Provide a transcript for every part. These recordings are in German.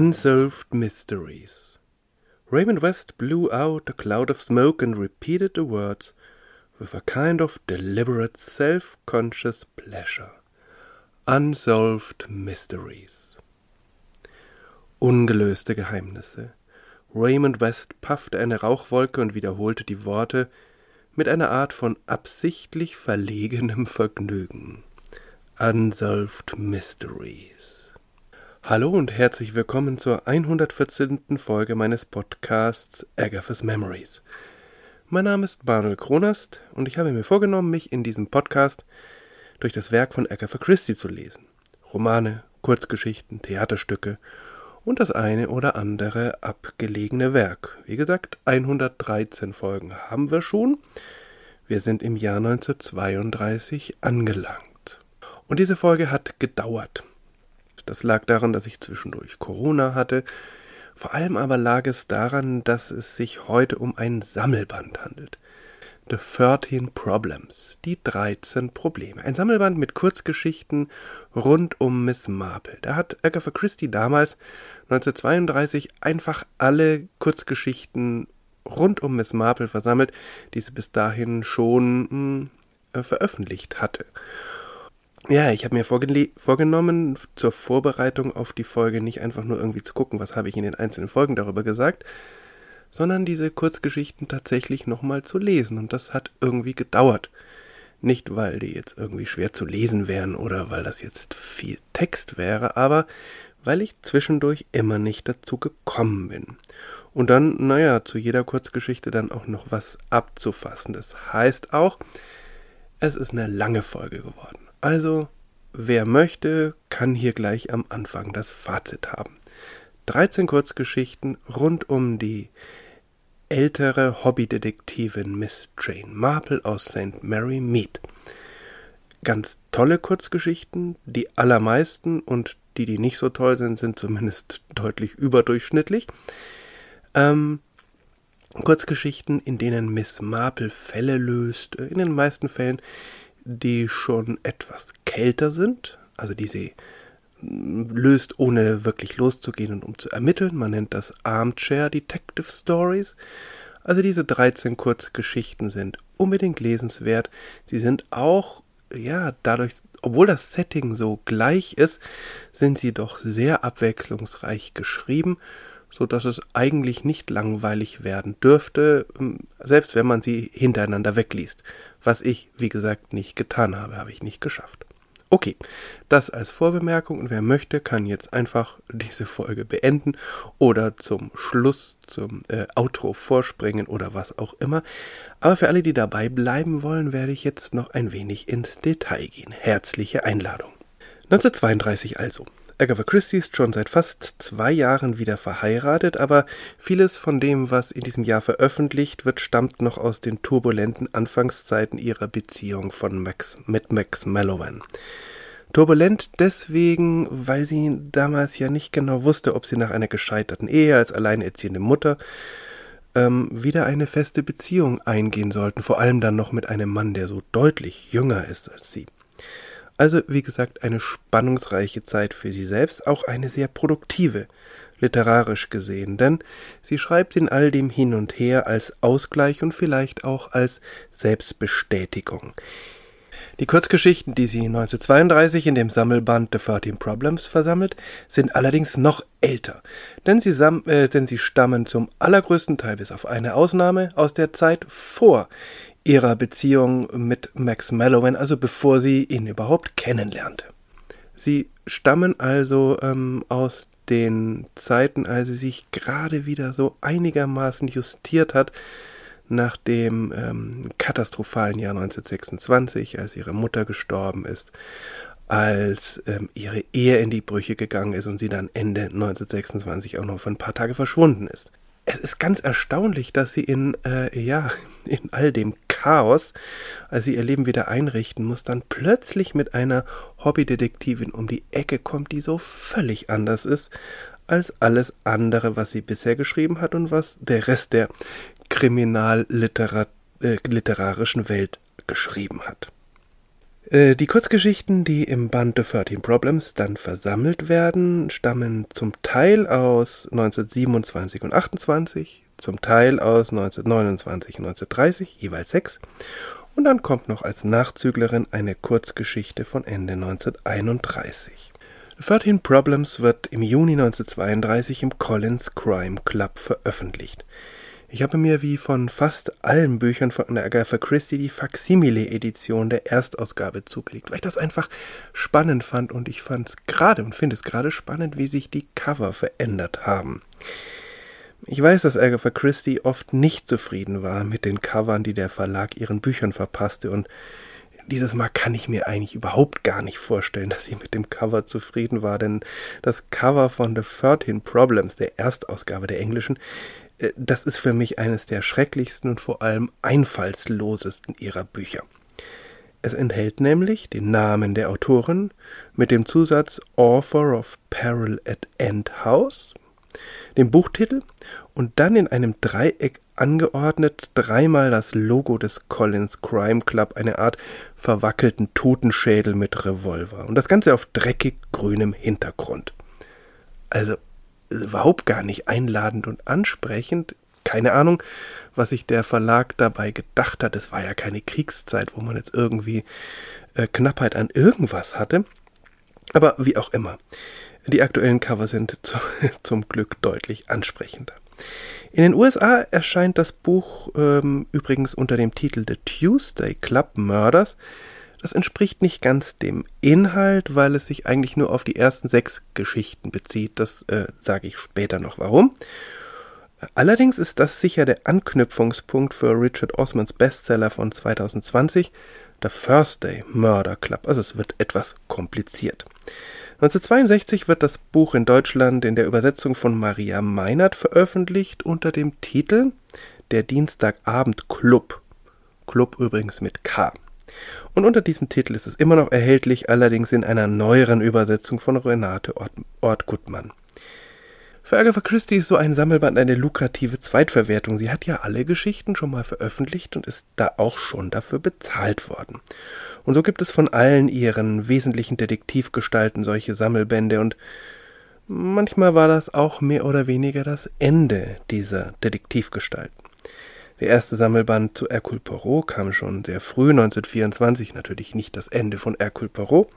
Unsolved Mysteries. Raymond West blew out a cloud of smoke and repeated the words with a kind of deliberate self conscious pleasure. Unsolved Mysteries. Ungelöste Geheimnisse. Raymond West puffte eine Rauchwolke und wiederholte die Worte mit einer Art von absichtlich verlegenem Vergnügen. Unsolved Mysteries. Hallo und herzlich willkommen zur 114. Folge meines Podcasts Agatha's Memories. Mein Name ist Manuel Kronast und ich habe mir vorgenommen, mich in diesem Podcast durch das Werk von Agatha Christie zu lesen. Romane, Kurzgeschichten, Theaterstücke und das eine oder andere abgelegene Werk. Wie gesagt, 113 Folgen haben wir schon. Wir sind im Jahr 1932 angelangt. Und diese Folge hat gedauert. Das lag daran, dass ich zwischendurch Corona hatte. Vor allem aber lag es daran, dass es sich heute um ein Sammelband handelt. The 13 Problems, die 13 Probleme. Ein Sammelband mit Kurzgeschichten rund um Miss Marple. Da hat Agatha Christie damals 1932 einfach alle Kurzgeschichten rund um Miss Marple versammelt, die sie bis dahin schon mh, hm, äh, veröffentlicht hatte. Ja, ich habe mir vorgenommen, zur Vorbereitung auf die Folge nicht einfach nur irgendwie zu gucken, was habe ich in den einzelnen Folgen darüber gesagt, sondern diese Kurzgeschichten tatsächlich nochmal zu lesen. Und das hat irgendwie gedauert. Nicht, weil die jetzt irgendwie schwer zu lesen wären oder weil das jetzt viel Text wäre, aber weil ich zwischendurch immer nicht dazu gekommen bin. Und dann, naja, zu jeder Kurzgeschichte dann auch noch was abzufassen. Das heißt auch, es ist eine lange Folge geworden. Also, wer möchte, kann hier gleich am Anfang das Fazit haben. 13 Kurzgeschichten rund um die ältere Hobbydetektivin Miss Jane Marple aus St. Mary Mead. Ganz tolle Kurzgeschichten, die allermeisten und die, die nicht so toll sind, sind zumindest deutlich überdurchschnittlich. Ähm, Kurzgeschichten, in denen Miss Marple Fälle löst, in den meisten Fällen, die schon etwas kälter sind, also die sie löst, ohne wirklich loszugehen und um zu ermitteln. Man nennt das Armchair Detective Stories. Also diese 13 Kurzgeschichten sind unbedingt lesenswert. Sie sind auch, ja, dadurch, obwohl das Setting so gleich ist, sind sie doch sehr abwechslungsreich geschrieben, so dass es eigentlich nicht langweilig werden dürfte, selbst wenn man sie hintereinander wegliest. Was ich, wie gesagt, nicht getan habe, habe ich nicht geschafft. Okay, das als Vorbemerkung und wer möchte, kann jetzt einfach diese Folge beenden oder zum Schluss, zum äh, Outro vorspringen oder was auch immer. Aber für alle, die dabei bleiben wollen, werde ich jetzt noch ein wenig ins Detail gehen. Herzliche Einladung. 1932 also. Agatha Christie ist schon seit fast zwei Jahren wieder verheiratet, aber vieles von dem, was in diesem Jahr veröffentlicht wird, stammt noch aus den turbulenten Anfangszeiten ihrer Beziehung von Max, mit Max Mallowan. Turbulent deswegen, weil sie damals ja nicht genau wusste, ob sie nach einer gescheiterten Ehe als alleinerziehende Mutter ähm, wieder eine feste Beziehung eingehen sollten, vor allem dann noch mit einem Mann, der so deutlich jünger ist als sie. Also, wie gesagt, eine spannungsreiche Zeit für sie selbst, auch eine sehr produktive, literarisch gesehen, denn sie schreibt in all dem hin und her als Ausgleich und vielleicht auch als Selbstbestätigung. Die Kurzgeschichten, die sie 1932 in dem Sammelband The 13 Problems versammelt, sind allerdings noch älter, denn sie, äh, denn sie stammen zum allergrößten Teil bis auf eine Ausnahme aus der Zeit vor ihrer Beziehung mit Max Mallowan, also bevor sie ihn überhaupt kennenlernte. Sie stammen also ähm, aus den Zeiten, als sie sich gerade wieder so einigermaßen justiert hat nach dem ähm, katastrophalen Jahr 1926, als ihre Mutter gestorben ist, als ähm, ihre Ehe in die Brüche gegangen ist und sie dann Ende 1926 auch noch für ein paar Tage verschwunden ist es ist ganz erstaunlich, dass sie in, äh, ja, in all dem Chaos, als sie ihr Leben wieder einrichten muss, dann plötzlich mit einer Hobbydetektivin um die Ecke kommt, die so völlig anders ist als alles andere, was sie bisher geschrieben hat und was der Rest der kriminalliterarischen äh, Welt geschrieben hat. Äh, die Kurzgeschichten, die im Band The 13 Problems dann versammelt werden, stammen zum Teil aus 1927 und 28, zum Teil aus 1929 und 1930, jeweils sechs. Und dann kommt noch als Nachzüglerin eine Kurzgeschichte von Ende 1931. 13 Problems wird im Juni 1932 im Collins Crime Club veröffentlicht. Ich habe mir wie von fast allen Büchern von Agatha Christie die Faksimile-Edition der Erstausgabe zugelegt, weil ich das einfach spannend fand und ich fand es gerade und finde es gerade spannend, wie sich die Cover verändert haben. Ich weiß, dass Agatha Christie oft nicht zufrieden war mit den Covern, die der Verlag ihren Büchern verpasste. Und dieses Mal kann ich mir eigentlich überhaupt gar nicht vorstellen, dass sie mit dem Cover zufrieden war, denn das Cover von The 13 Problems, der Erstausgabe der englischen, äh, das ist für mich eines der schrecklichsten und vor allem einfallslosesten ihrer Bücher. Es enthält nämlich den Namen der Autorin mit dem Zusatz Author of Peril at End House, dem Buchtitel und dann in einem Dreieck angeordnet dreimal das Logo des Collins Crime Club, eine Art verwackelten Totenschädel mit Revolver. Und das Ganze auf dreckig grünem Hintergrund. Also überhaupt gar nicht einladend und ansprechend. Keine Ahnung, was sich der Verlag dabei gedacht hat. Es war ja keine Kriegszeit, wo man jetzt irgendwie äh, Knappheit an irgendwas hatte. Aber wie auch immer. Die aktuellen Cover sind zu, zum Glück deutlich ansprechender. In den USA erscheint das Buch ähm, übrigens unter dem Titel The Tuesday Club Murders. Das entspricht nicht ganz dem Inhalt, weil es sich eigentlich nur auf die ersten sechs Geschichten bezieht. Das äh, sage ich später noch warum. Allerdings ist das sicher der Anknüpfungspunkt für Richard Osmans Bestseller von 2020, The Thursday Murder Club. Also es wird etwas kompliziert. 1962 wird das Buch in Deutschland in der Übersetzung von Maria Meinert veröffentlicht unter dem Titel Der Dienstagabend Club. Club übrigens mit K. Und unter diesem Titel ist es immer noch erhältlich, allerdings in einer neueren Übersetzung von Renate Ort, Ort Gutmann. Für Agatha Christie ist so ein Sammelband eine lukrative Zweitverwertung. Sie hat ja alle Geschichten schon mal veröffentlicht und ist da auch schon dafür bezahlt worden. Und so gibt es von allen ihren wesentlichen Detektivgestalten solche Sammelbände und manchmal war das auch mehr oder weniger das Ende dieser Detektivgestalten. Der erste Sammelband zu Hercule Poirot kam schon sehr früh, 1924, natürlich nicht das Ende von Hercule Poirot.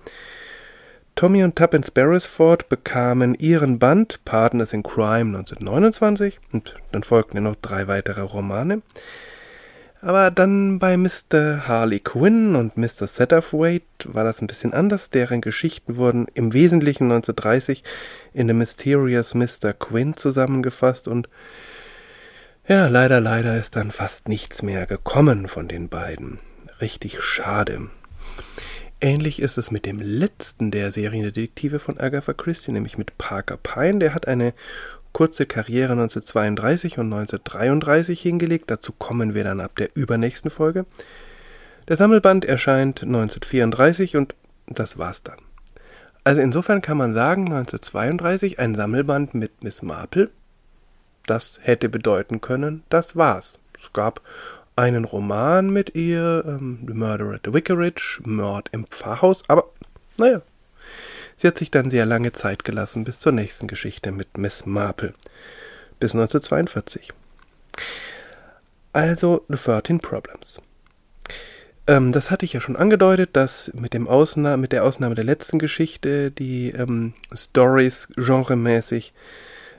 Tommy und Tuppence Beresford bekamen ihren Band Partners in Crime 1929 und dann folgten ja noch drei weitere Romane. Aber dann bei Mr. Harley Quinn und Mr. Satterthwaite war das ein bisschen anders. Deren Geschichten wurden im Wesentlichen 1930 in The Mysterious Mr. Quinn zusammengefasst und ja, leider, leider ist dann fast nichts mehr gekommen von den beiden. Richtig schade. Ähnlich ist es mit dem letzten der Seriendetektive von Agatha Christie, nämlich mit Parker Pine. Der hat eine kurze Karriere 1932 und 1933 hingelegt. Dazu kommen wir dann ab der übernächsten Folge. Der Sammelband erscheint 1934 und das war's dann. Also insofern kann man sagen, 1932 ein Sammelband mit Miss Marple. Das hätte bedeuten können, das war's. Es gab einen Roman mit ihr, ähm, The Murder at the Vicarage, Mord im Pfarrhaus, aber naja, sie hat sich dann sehr lange Zeit gelassen bis zur nächsten Geschichte mit Miss Marple, bis 1942. Also The 13 Problems. Ähm, das hatte ich ja schon angedeutet, dass mit, dem Ausna mit der Ausnahme der letzten Geschichte die ähm, Stories genremäßig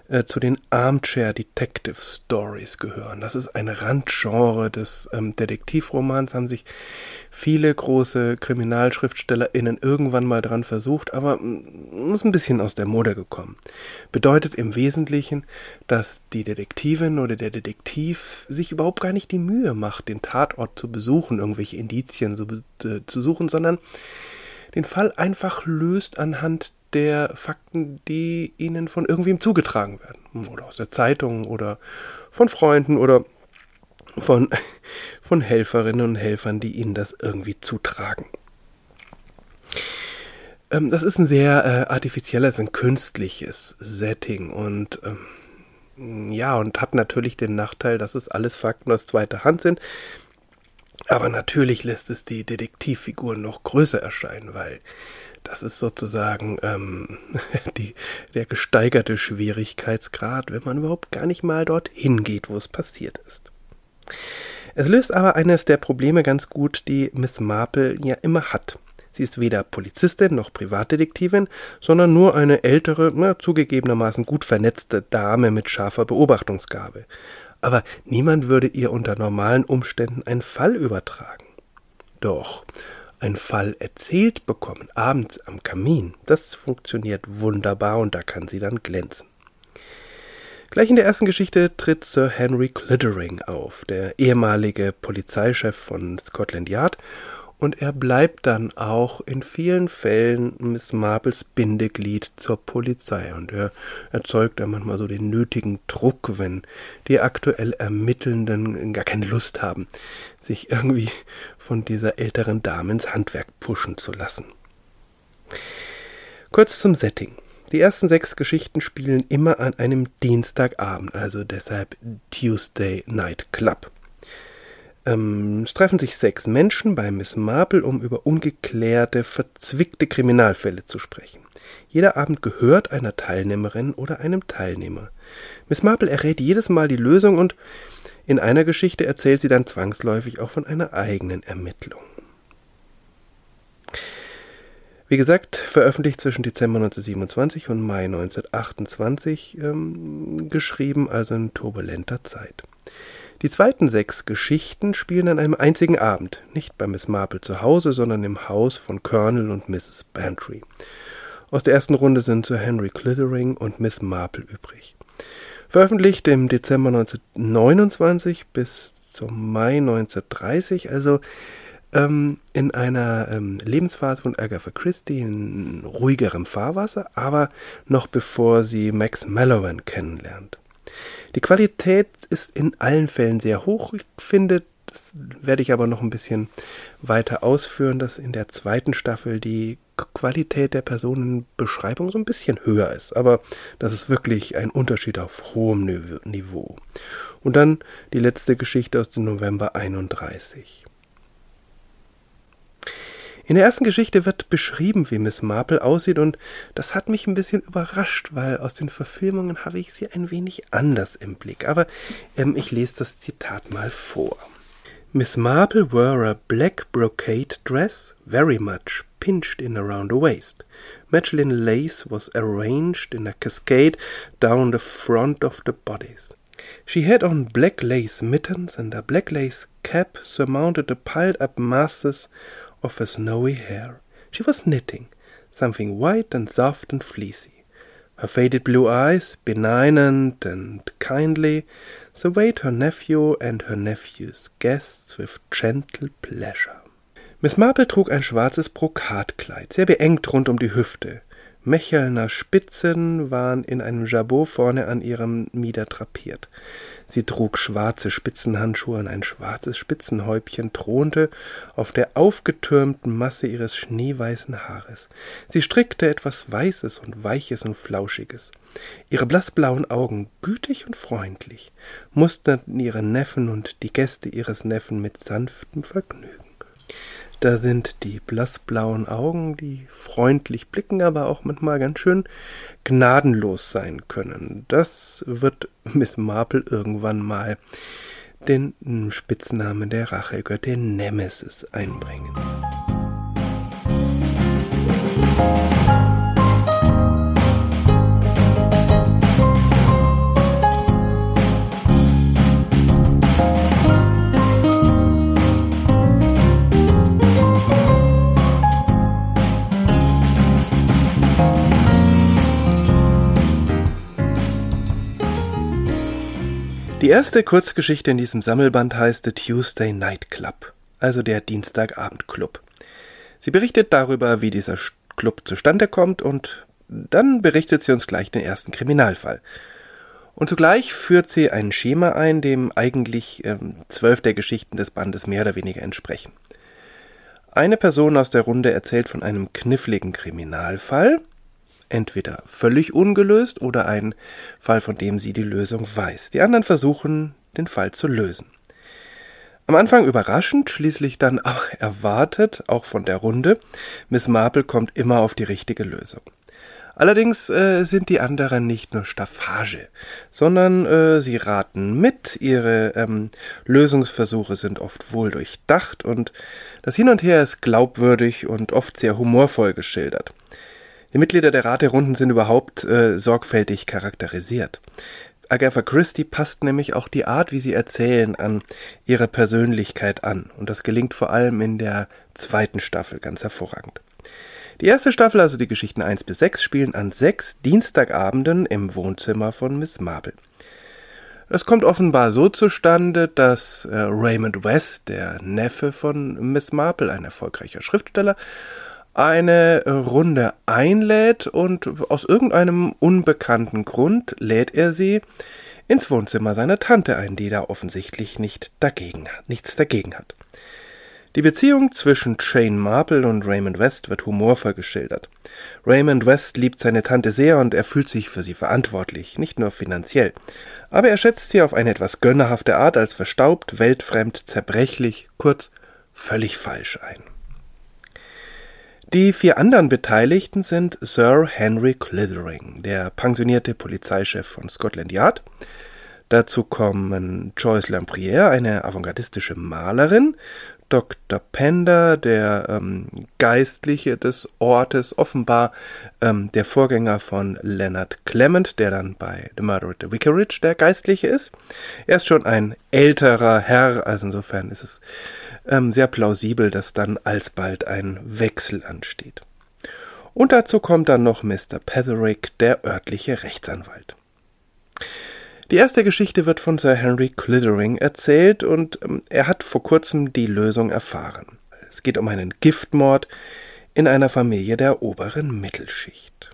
äh, zu den Armchair Detective Stories gehören. Das ist ein Randgenre des ähm, Detektivromans, haben sich viele große KriminalschriftstellerInnen irgendwann mal dran versucht, aber mm, ist ein bisschen aus der Mode gekommen. Bedeutet im Wesentlichen, dass die Detektivin oder der Detektiv sich überhaupt gar nicht die Mühe macht, den Tatort zu besuchen, irgendwelche Indizien zu, äh, zu suchen, sondern den Fall einfach löst anhand der Fakten, die ihnen von irgendwem zugetragen werden. Oder aus der Zeitung oder von Freunden oder von, von Helferinnen und Helfern, die ihnen das irgendwie zutragen. Ähm, das ist ein sehr äh, artifizielles, ein künstliches Setting und ähm, ja, und hat natürlich den Nachteil, dass es alles Fakten aus zweiter Hand sind. Aber natürlich lässt es die Detektivfiguren noch größer erscheinen, weil das ist sozusagen ähm, die, der gesteigerte Schwierigkeitsgrad, wenn man überhaupt gar nicht mal dorthin geht, wo es passiert ist. Es löst aber eines der Probleme ganz gut, die Miss Marple ja immer hat. Sie ist weder Polizistin noch Privatdetektivin, sondern nur eine ältere, na, zugegebenermaßen gut vernetzte Dame mit scharfer Beobachtungsgabe. Aber niemand würde ihr unter normalen Umständen einen Fall übertragen. Doch, ein Fall erzählt bekommen, abends am Kamin, das funktioniert wunderbar und da kann sie dann glänzen. Gleich in der ersten Geschichte tritt Sir Henry Clittering auf, der ehemalige Polizeichef von Scotland Yard und er bleibt dann auch in vielen Fällen Miss Marples Bindeglied zur Polizei und er erzeugt dann manchmal so den nötigen Druck, wenn die aktuell Ermittelnden gar keine Lust haben, sich irgendwie von dieser älteren Dame ins Handwerk pushen zu lassen. Kurz zum Setting. Die ersten sechs Geschichten spielen immer an einem Dienstagabend, also deshalb Tuesday Night Club. Ähm, es treffen sich sechs Menschen bei Miss Marple, um über ungeklärte, verzwickte Kriminalfälle zu sprechen. Jeder Abend gehört einer Teilnehmerin oder einem Teilnehmer. Miss Marple errät jedes Mal die Lösung und in einer Geschichte erzählt sie dann zwangsläufig auch von einer eigenen Ermittlung. Wie gesagt, veröffentlicht zwischen Dezember 1927 und Mai 1928, ähm, geschrieben also in turbulenter Zeit. Die zweiten sechs Geschichten spielen an einem einzigen Abend, nicht bei Miss Marple zu Hause, sondern im Haus von Colonel und Mrs. Bantry. Aus der ersten Runde sind Sir Henry Clithering und Miss Marple übrig. Veröffentlicht im Dezember 1929 bis zum Mai 1930, also ähm, in einer ähm, Lebensphase von Agatha Christie in ruhigerem Fahrwasser, aber noch bevor sie Max Mallowan kennenlernt. Die Qualität ist in allen Fällen sehr hoch. Ich finde, das werde ich aber noch ein bisschen weiter ausführen, dass in der zweiten Staffel die Qualität der Personenbeschreibung so ein bisschen höher ist. Aber das ist wirklich ein Unterschied auf hohem Niveau. Und dann die letzte Geschichte aus dem November 31. In der ersten Geschichte wird beschrieben, wie Miss Marple aussieht, und das hat mich ein bisschen überrascht, weil aus den Verfilmungen habe ich sie ein wenig anders im Blick. Aber ähm, ich lese das Zitat mal vor. Miss Marple wore a black brocade dress, very much pinched in around the waist. Mechlin lace was arranged in a cascade down the front of the bodice. She had on black lace mittens, and a black lace cap surmounted the piled up masses of her snowy hair. She was knitting, something white and soft and fleecy. Her faded blue eyes, benignant and kindly, surveyed her nephew and her nephew's guests with gentle pleasure. Miss Marple trug ein schwarzes Brokatkleid, sehr beengt rund um die Hüfte. Mechelner Spitzen waren in einem Jabot vorne an ihrem Mieder drapiert. Sie trug schwarze Spitzenhandschuhe und ein schwarzes Spitzenhäubchen thronte auf der aufgetürmten Masse ihres schneeweißen Haares. Sie strickte etwas Weißes und Weiches und Flauschiges. Ihre blassblauen Augen, gütig und freundlich, musterten ihre Neffen und die Gäste ihres Neffen mit sanftem Vergnügen. Da sind die blassblauen Augen, die freundlich blicken, aber auch manchmal ganz schön gnadenlos sein können. Das wird Miss Marple irgendwann mal den Spitznamen der Rachegöttin Nemesis einbringen. Die erste Kurzgeschichte in diesem Sammelband heißt The Tuesday Night Club, also der Dienstagabendclub. Sie berichtet darüber, wie dieser Club zustande kommt und dann berichtet sie uns gleich den ersten Kriminalfall. Und zugleich führt sie ein Schema ein, dem eigentlich ähm, zwölf der Geschichten des Bandes mehr oder weniger entsprechen. Eine Person aus der Runde erzählt von einem kniffligen Kriminalfall, entweder völlig ungelöst oder ein Fall, von dem sie die Lösung weiß. Die anderen versuchen, den Fall zu lösen. Am Anfang überraschend, schließlich dann auch erwartet, auch von der Runde. Miss Marple kommt immer auf die richtige Lösung. Allerdings äh, sind die anderen nicht nur Staffage, sondern äh, sie raten mit, ihre ähm, Lösungsversuche sind oft wohl durchdacht und das Hin und Her ist glaubwürdig und oft sehr humorvoll geschildert. Die Mitglieder der Raterunden sind überhaupt äh, sorgfältig charakterisiert. Agatha Christie passt nämlich auch die Art, wie sie erzählen, an ihre Persönlichkeit an. Und das gelingt vor allem in der zweiten Staffel ganz hervorragend. Die erste Staffel, also die Geschichten 1 bis 6, spielen an sechs Dienstagabenden im Wohnzimmer von Miss Marple. Es kommt offenbar so zustande, dass äh, Raymond West, der Neffe von Miss Marple, ein erfolgreicher Schriftsteller, eine Runde einlädt und aus irgendeinem unbekannten Grund lädt er sie ins Wohnzimmer seiner Tante ein, die da offensichtlich nicht dagegen, nichts dagegen hat. Die Beziehung zwischen Jane Marple und Raymond West wird humorvoll geschildert. Raymond West liebt seine Tante sehr und er fühlt sich für sie verantwortlich, nicht nur finanziell. Aber er schätzt sie auf eine etwas gönnerhafte Art als verstaubt, weltfremd, zerbrechlich, kurz völlig falsch ein. Die vier anderen Beteiligten sind Sir Henry Clithering, der pensionierte Polizeichef von Scotland Yard. Dazu kommen Joyce Lampriere, eine avantgardistische Malerin, Dr. Pender, der ähm, Geistliche des Ortes, offenbar ähm, der Vorgänger von Leonard Clement, der dann bei The Murder at the Vicarage der Geistliche ist. Er ist schon ein älterer Herr, also insofern ist es ähm, sehr plausibel, dass dann alsbald ein Wechsel ansteht. Und dazu kommt dann noch Mr. Petherick, der örtliche Rechtsanwalt. Die erste Geschichte wird von Sir Henry Clithering erzählt und ähm, er hat vor kurzem die Lösung erfahren. Es geht um einen Giftmord in einer Familie der oberen Mittelschicht.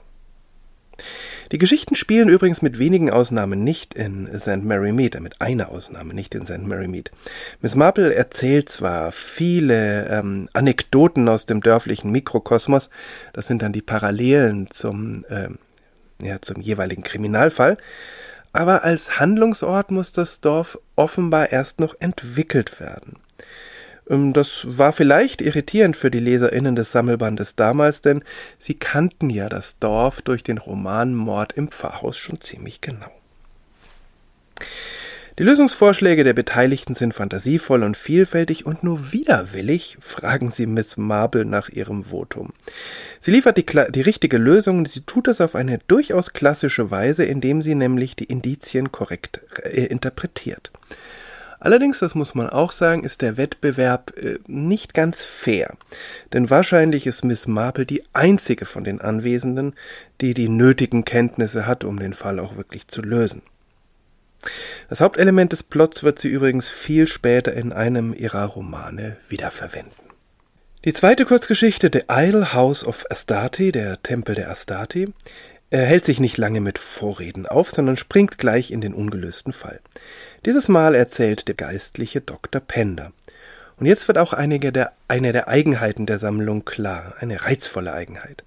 Die Geschichten spielen übrigens mit wenigen Ausnahmen nicht in St. Mary Mead, äh, mit einer Ausnahme nicht in St. Mary Mead. Miss Marple erzählt zwar viele ähm, Anekdoten aus dem dörflichen Mikrokosmos, das sind dann die Parallelen zum, äh, ja, zum jeweiligen Kriminalfall, aber als Handlungsort muss das Dorf offenbar erst noch entwickelt werden. Ähm, das war vielleicht irritierend für die LeserInnen des Sammelbandes damals, denn sie kannten ja das Dorf durch den Roman Mord im Pfarrhaus schon ziemlich genau. Die Lösungsvorschläge der Beteiligten sind fantasievoll und vielfältig und nur widerwillig fragen sie Miss Marble nach ihrem Votum. Sie liefert die, die richtige Lösung und sie tut es auf eine durchaus klassische Weise, indem sie nämlich die Indizien korrekt äh, interpretiert. Allerdings, das muss man auch sagen, ist der Wettbewerb äh, nicht ganz fair. Denn wahrscheinlich ist Miss Marple die einzige von den Anwesenden, die die nötigen Kenntnisse hat, um den Fall auch wirklich zu lösen. Das Hauptelement des Plots wird sie übrigens viel später in einem ihrer Romane wiederverwenden. Die zweite Kurzgeschichte, The Idle House of Astarte, der Tempel der Astarte, er hält sich nicht lange mit Vorreden auf, sondern springt gleich in den ungelösten Fall. Dieses Mal erzählt der geistliche Dr. Pender. Und jetzt wird auch einige der, eine der Eigenheiten der Sammlung klar, eine reizvolle Eigenheit.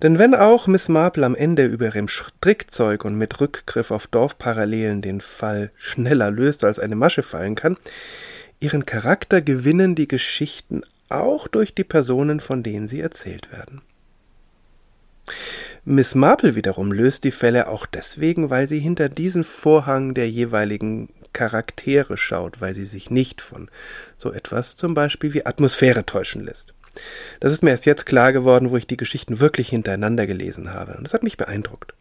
Denn wenn auch Miss Marple am Ende über ihrem Strickzeug und mit Rückgriff auf Dorfparallelen den Fall schneller löst, als eine Masche fallen kann, ihren Charakter gewinnen die Geschichten auch durch die Personen, von denen sie erzählt werden. Miss Marple wiederum löst die Fälle auch deswegen, weil sie hinter diesen Vorhang der jeweiligen Charaktere schaut, weil sie sich nicht von so etwas zum Beispiel wie Atmosphäre täuschen lässt. Das ist mir erst jetzt klar geworden, wo ich die Geschichten wirklich hintereinander gelesen habe. Und das hat mich beeindruckt.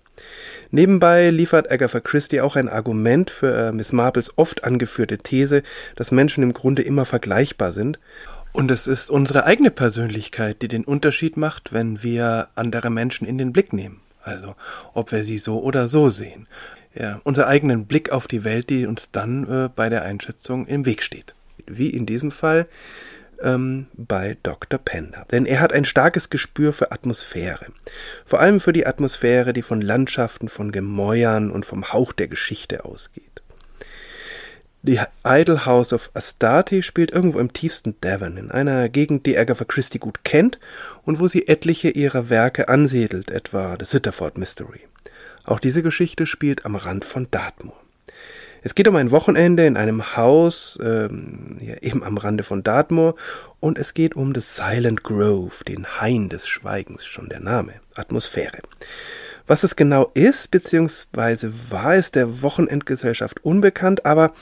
Nebenbei liefert Agatha Christie auch ein Argument für äh, Miss Marples oft angeführte These, dass Menschen im Grunde immer vergleichbar sind und es ist unsere eigene Persönlichkeit, die den Unterschied macht, wenn wir andere Menschen in den Blick nehmen. Also, ob wir sie so oder so sehen. Ja, unser eigenen Blick auf die Welt, die uns dann äh, bei der Einschätzung im Weg steht. Wie in diesem Fall ähm, bei Dr. Pender. Denn er hat ein starkes Gespür für Atmosphäre. Vor allem für die Atmosphäre, die von Landschaften, von Gemäuern und vom Hauch der Geschichte ausgeht. Die Idle House of Astarte spielt irgendwo im tiefsten Devon, in einer Gegend, die Agatha Christie gut kennt und wo sie etliche ihrer Werke ansiedelt, etwa The Sitterford Mystery. Auch diese Geschichte spielt am Rand von Dartmoor. Es geht um ein Wochenende in einem Haus, ähm, ja, eben am Rande von Dartmoor, und es geht um The Silent Grove, den Hain des Schweigens, schon der Name, Atmosphäre. Was es genau ist, beziehungsweise war es der Wochenendgesellschaft unbekannt, aber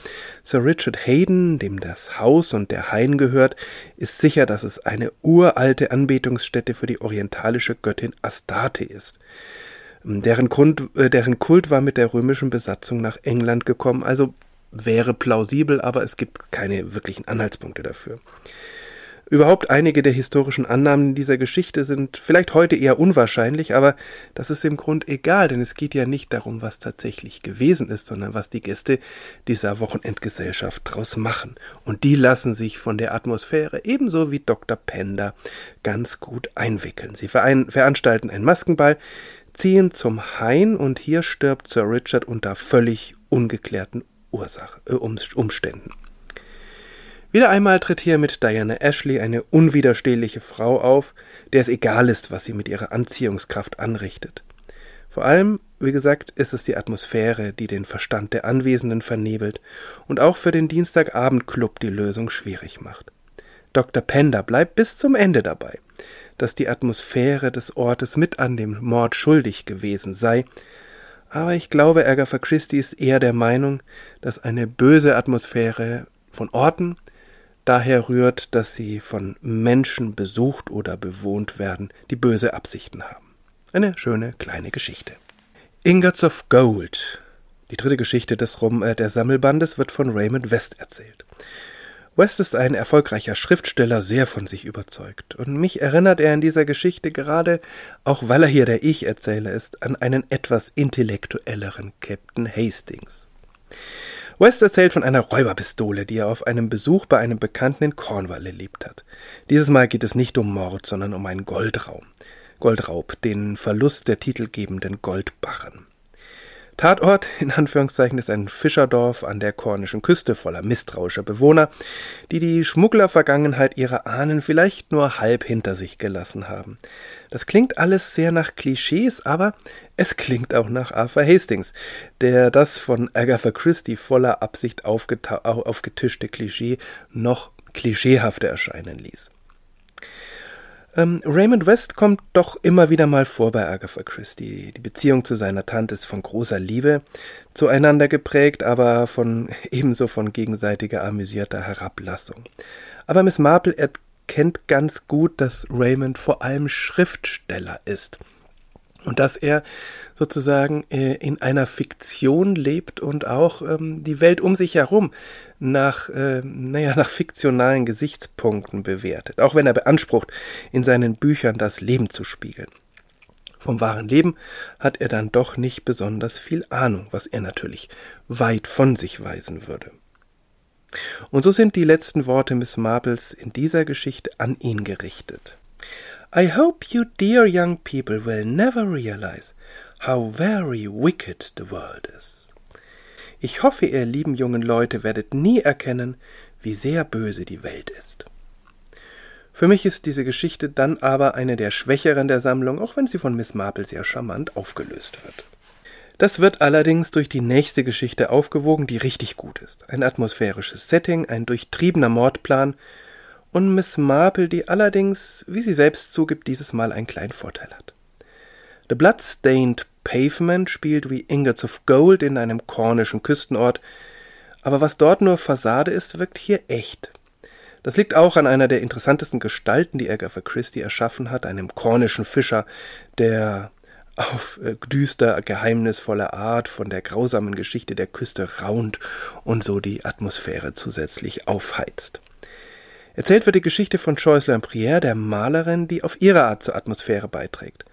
Sir Richard Hayden, dem das Haus und der Hain gehört, ist sicher, dass es eine uralte Anbetungsstätte für die orientalische Göttin Astarte ist. Deren, Grund, äh, deren Kult war mit der römischen Besatzung nach England gekommen, also wäre plausibel, aber es gibt keine wirklichen Anhaltspunkte dafür. Überhaupt einige der historischen Annahmen dieser Geschichte sind vielleicht heute eher unwahrscheinlich, aber das ist im Grund egal, denn es geht ja nicht darum, was tatsächlich gewesen ist, sondern was die Gäste dieser Wochenendgesellschaft draus machen. Und die lassen sich von der Atmosphäre ebenso wie Dr. Pender ganz gut einwickeln. Sie veranstalten einen Maskenball, ziehen zum Hain und hier stirbt Sir Richard unter völlig ungeklärten Ursache, äh, Umständen. Wieder einmal tritt hier mit Diana Ashley eine unwiderstehliche Frau auf, der es egal ist, was sie mit ihrer Anziehungskraft anrichtet. Vor allem, wie gesagt, ist es die Atmosphäre, die den Verstand der Anwesenden vernebelt und auch für den Dienstagabendclub die Lösung schwierig macht. Dr. Pender bleibt bis zum Ende dabei dass die Atmosphäre des Ortes mit an dem Mord schuldig gewesen sei, aber ich glaube, Agatha Christie ist eher der Meinung, dass eine böse Atmosphäre von Orten daher rührt, dass sie von Menschen besucht oder bewohnt werden, die böse Absichten haben. Eine schöne kleine Geschichte. Ingots of Gold. Die dritte Geschichte des Rum äh, der Sammelbandes wird von Raymond West erzählt. West ist ein erfolgreicher Schriftsteller, sehr von sich überzeugt, und mich erinnert er in dieser Geschichte gerade, auch weil er hier der Ich-Erzähler ist, an einen etwas intellektuelleren Captain Hastings. West erzählt von einer Räuberpistole, die er auf einem Besuch bei einem Bekannten in Cornwall erlebt hat. Dieses Mal geht es nicht um Mord, sondern um einen Goldraum. Goldraub, den Verlust der titelgebenden Goldbarren. Tatort in Anführungszeichen ist ein Fischerdorf an der kornischen Küste voller misstrauischer Bewohner, die die Schmugglervergangenheit ihrer Ahnen vielleicht nur halb hinter sich gelassen haben. Das klingt alles sehr nach Klischees, aber es klingt auch nach Arthur Hastings, der das von Agatha Christie voller Absicht aufgetischte Klischee noch klischeehafter erscheinen ließ. Ähm, Raymond West kommt doch immer wieder mal vor bei Agatha Christie. Die Beziehung zu seiner Tante ist von großer Liebe zueinander geprägt, aber von ebenso von gegenseitiger amüsierter Herablassung. Aber Miss Marple erkennt ganz gut, dass Raymond vor allem Schriftsteller ist und dass er sozusagen äh, in einer Fiktion lebt und auch ähm, die Welt um sich herum nach, äh, naja, nach fiktionalen Gesichtspunkten bewertet, auch wenn er beansprucht, in seinen Büchern das Leben zu spiegeln. Vom wahren Leben hat er dann doch nicht besonders viel Ahnung, was er natürlich weit von sich weisen würde. Und so sind die letzten Worte Miss Marples in dieser Geschichte an ihn gerichtet. I hope you dear young people will never realize how very wicked the world is. Ich hoffe, ihr lieben jungen Leute werdet nie erkennen, wie sehr böse die Welt ist. Für mich ist diese Geschichte dann aber eine der schwächeren der Sammlung, auch wenn sie von Miss Marple sehr charmant aufgelöst wird. Das wird allerdings durch die nächste Geschichte aufgewogen, die richtig gut ist. Ein atmosphärisches Setting, ein durchtriebener Mordplan, und Miss Marple, die allerdings, wie sie selbst zugibt, dieses Mal einen kleinen Vorteil hat. The Bloodstained Pavement spielt wie Ingots of Gold in einem kornischen Küstenort, aber was dort nur Fassade ist, wirkt hier echt. Das liegt auch an einer der interessantesten Gestalten, die Agatha Christie erschaffen hat, einem kornischen Fischer, der auf äh, düster, geheimnisvolle Art von der grausamen Geschichte der Küste raunt und so die Atmosphäre zusätzlich aufheizt. Erzählt wird die Geschichte von Joyce Lampriere, der Malerin, die auf ihre Art zur Atmosphäre beiträgt.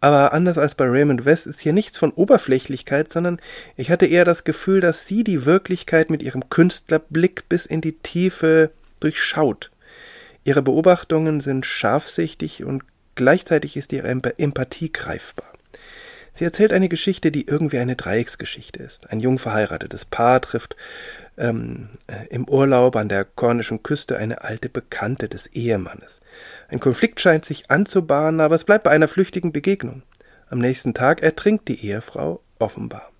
Aber anders als bei Raymond West ist hier nichts von Oberflächlichkeit, sondern ich hatte eher das Gefühl, dass sie die Wirklichkeit mit ihrem Künstlerblick bis in die Tiefe durchschaut. Ihre Beobachtungen sind scharfsichtig und gleichzeitig ist ihre Empathie greifbar. Sie erzählt eine Geschichte, die irgendwie eine Dreiecksgeschichte ist. Ein jung verheiratetes Paar trifft ähm, äh, im Urlaub an der kornischen Küste eine alte Bekannte des Ehemannes. Ein Konflikt scheint sich anzubahnen, aber es bleibt bei einer flüchtigen Begegnung. Am nächsten Tag ertrinkt die Ehefrau offenbar.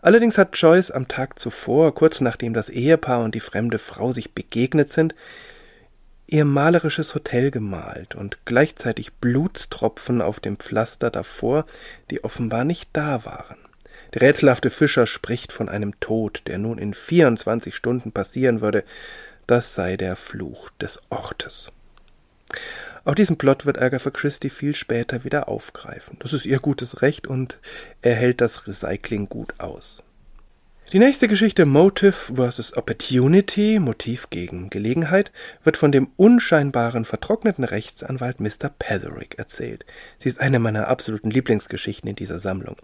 Allerdings hat Joyce am Tag zuvor, kurz nachdem das Ehepaar und die fremde Frau sich begegnet sind, ihr malerisches Hotel gemalt und gleichzeitig Blutstropfen auf dem Pflaster davor, die offenbar nicht da waren. Der rätselhafte Fischer spricht von einem Tod, der nun in 24 Stunden passieren würde. Das sei der Fluch des Ortes. Auch diesen Plot wird Agatha Christie viel später wieder aufgreifen. Das ist ihr gutes Recht und er hält das Recycling gut aus. Die nächste Geschichte Motive vs. Opportunity, Motiv gegen Gelegenheit, wird von dem unscheinbaren, vertrockneten Rechtsanwalt Mr. Petherick erzählt. Sie ist eine meiner absoluten Lieblingsgeschichten in dieser Sammlung.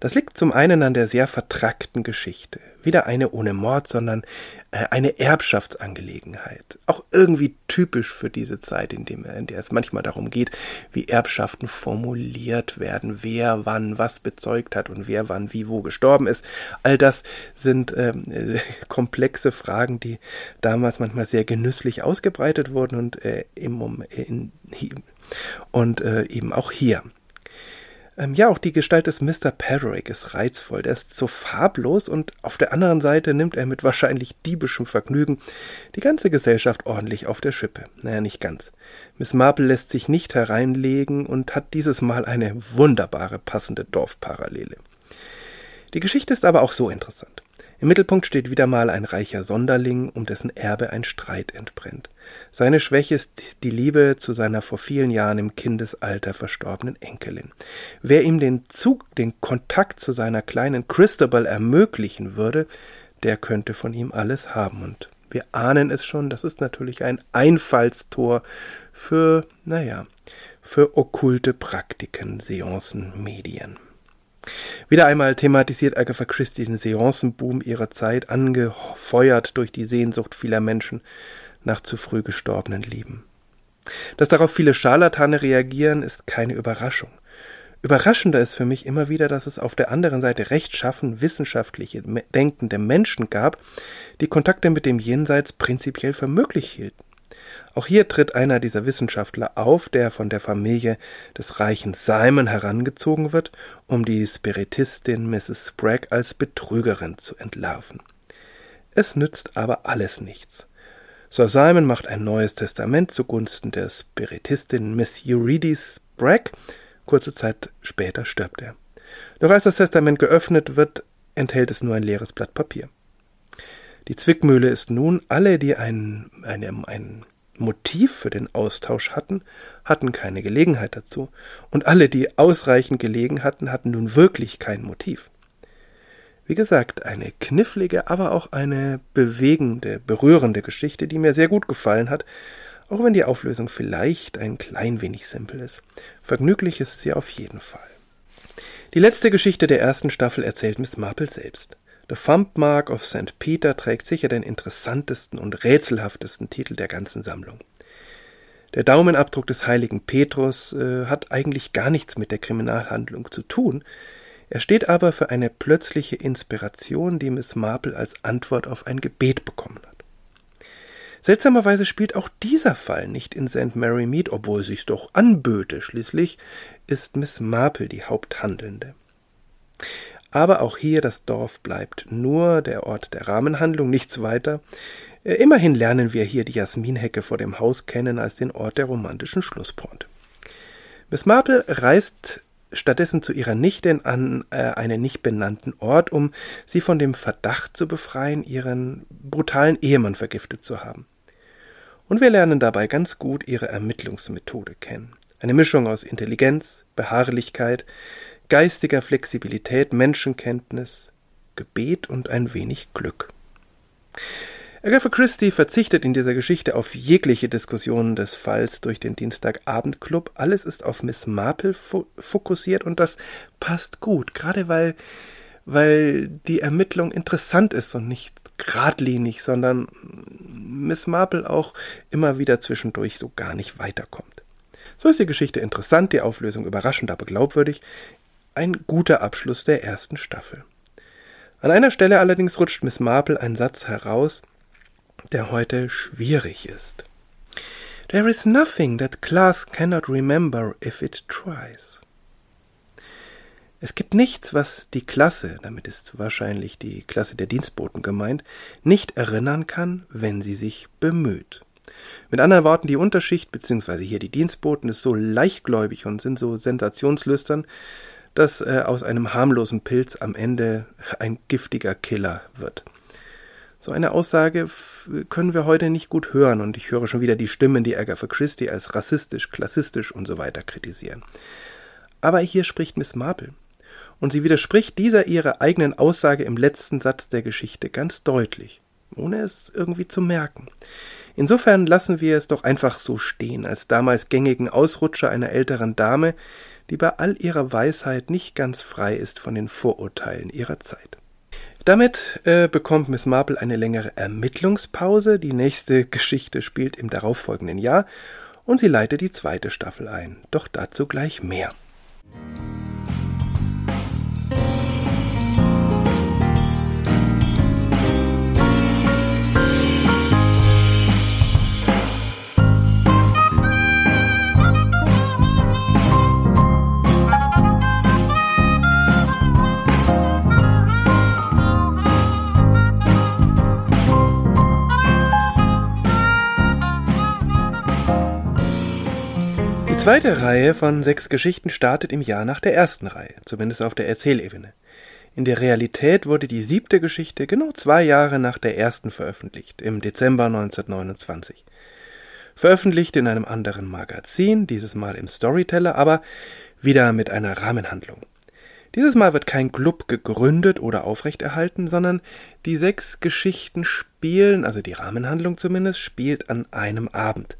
Das liegt zum einen an der sehr vertrackten Geschichte. Wieder eine ohne Mord, sondern äh, eine Erbschaftsangelegenheit. Auch irgendwie typisch für diese Zeit, in, dem, in der es manchmal darum geht, wie Erbschaften formuliert werden, wer wann was bezeugt hat und wer wann wie wo gestorben ist. All das sind ähm, äh, komplexe Fragen, die damals manchmal sehr genüsslich ausgebreitet wurden und, äh, im, in, und äh, eben auch hier. Ähm, ja, auch die Gestalt des Mr. Pederick ist reizvoll. Der ist so farblos und auf der anderen Seite nimmt er mit wahrscheinlich diebischem Vergnügen die ganze Gesellschaft ordentlich auf der Schippe. Naja, nicht ganz. Miss Marple lässt sich nicht hereinlegen und hat dieses Mal eine wunderbare passende Dorfparallele. Die Geschichte ist aber auch so interessant. Im Mittelpunkt steht wieder mal ein reicher Sonderling, um dessen Erbe ein Streit entbrennt. Seine Schwäche ist die Liebe zu seiner vor vielen Jahren im Kindesalter verstorbenen Enkelin. Wer ihm den Zug, den Kontakt zu seiner kleinen Christabel ermöglichen würde, der könnte von ihm alles haben. Und wir ahnen es schon, das ist natürlich ein Einfallstor für, naja, für okkulte Praktiken, Seancen, Medien. Wieder einmal thematisiert Agatha Christie den Seancenboom ihrer Zeit, angefeuert durch die Sehnsucht vieler Menschen nach zu früh gestorbenen Lieben. Dass darauf viele Scharlatane reagieren, ist keine Überraschung. Überraschender ist für mich immer wieder, dass es auf der anderen Seite rechtschaffen, wissenschaftliche, denkende Menschen gab, die Kontakte mit dem Jenseits prinzipiell für möglich hielten. Auch hier tritt einer dieser Wissenschaftler auf, der von der Familie des reichen Simon herangezogen wird, um die Spiritistin Mrs. Sprague als Betrügerin zu entlarven. Es nützt aber alles nichts. Sir Simon macht ein neues Testament zugunsten der Spiritistin Miss Eurydice Sprague. Kurze Zeit später stirbt er. Doch als das Testament geöffnet wird, enthält es nur ein leeres Blatt Papier. Die Zwickmühle ist nun, alle, die ein, ein, ein Motiv für den Austausch hatten, hatten keine Gelegenheit dazu, und alle, die ausreichend gelegen hatten, hatten nun wirklich kein Motiv. Wie gesagt, eine knifflige, aber auch eine bewegende, berührende Geschichte, die mir sehr gut gefallen hat, auch wenn die Auflösung vielleicht ein klein wenig simpel ist. Vergnüglich ist sie auf jeden Fall. Die letzte Geschichte der ersten Staffel erzählt Miss Marple selbst. The Thumb Mark of St. Peter trägt sicher den interessantesten und rätselhaftesten Titel der ganzen Sammlung. Der Daumenabdruck des heiligen Petrus äh, hat eigentlich gar nichts mit der Kriminalhandlung zu tun, er steht aber für eine plötzliche Inspiration, die Miss Marple als Antwort auf ein Gebet bekommen hat. Seltsamerweise spielt auch dieser Fall nicht in St. Mary Mead, obwohl sich's doch anböte. Schließlich ist Miss Marple die Haupthandelnde. Aber auch hier das Dorf bleibt nur der Ort der Rahmenhandlung, nichts weiter. Äh, immerhin lernen wir hier die Jasminhecke vor dem Haus kennen als den Ort der romantischen Schlusspointe. Miss Marple reist stattdessen zu ihrer Nichte an äh, einen nicht benannten Ort, um sie von dem Verdacht zu befreien, ihren brutalen Ehemann vergiftet zu haben. Und wir lernen dabei ganz gut ihre Ermittlungsmethode kennen. Eine Mischung aus Intelligenz, Beharrlichkeit, geistiger Flexibilität, Menschenkenntnis, Gebet und ein wenig Glück. Agatha Christie verzichtet in dieser Geschichte auf jegliche Diskussionen des Falls durch den Dienstagabendclub. Alles ist auf Miss Marple fo fokussiert und das passt gut, gerade weil, weil die Ermittlung interessant ist und nicht geradlinig, sondern Miss Marple auch immer wieder zwischendurch so gar nicht weiterkommt. So ist die Geschichte interessant, die Auflösung überraschend, aber glaubwürdig ein guter Abschluss der ersten Staffel. An einer Stelle allerdings rutscht Miss Marple ein Satz heraus, der heute schwierig ist. There is nothing that class cannot remember if it tries. Es gibt nichts, was die Klasse, damit ist wahrscheinlich die Klasse der Dienstboten gemeint, nicht erinnern kann, wenn sie sich bemüht. Mit anderen Worten, die Unterschicht, beziehungsweise hier die Dienstboten, ist so leichtgläubig und sind so sensationslüstern, dass äh, aus einem harmlosen Pilz am Ende ein giftiger Killer wird. So eine Aussage können wir heute nicht gut hören und ich höre schon wieder die Stimmen, die Agatha Christie als rassistisch, klassistisch und so weiter kritisieren. Aber hier spricht Miss Marple und sie widerspricht dieser ihrer eigenen Aussage im letzten Satz der Geschichte ganz deutlich, ohne es irgendwie zu merken. Insofern lassen wir es doch einfach so stehen, als damals gängigen Ausrutscher einer älteren Dame, die bei all ihrer Weisheit nicht ganz frei ist von den Vorurteilen ihrer Zeit. Damit äh, bekommt Miss Marple eine längere Ermittlungspause. Die nächste Geschichte spielt im darauffolgenden Jahr und sie leitet die zweite Staffel ein. Doch dazu gleich mehr. Zweite Reihe von sechs Geschichten startet im Jahr nach der ersten Reihe, zumindest auf der Erzählebene. In der Realität wurde die siebte Geschichte genau zwei Jahre nach der ersten veröffentlicht, im Dezember 1929. Veröffentlicht in einem anderen Magazin, dieses Mal im Storyteller, aber wieder mit einer Rahmenhandlung. Dieses Mal wird kein Club gegründet oder aufrechterhalten, sondern die sechs Geschichten spielen, also die Rahmenhandlung zumindest, spielt an einem Abend.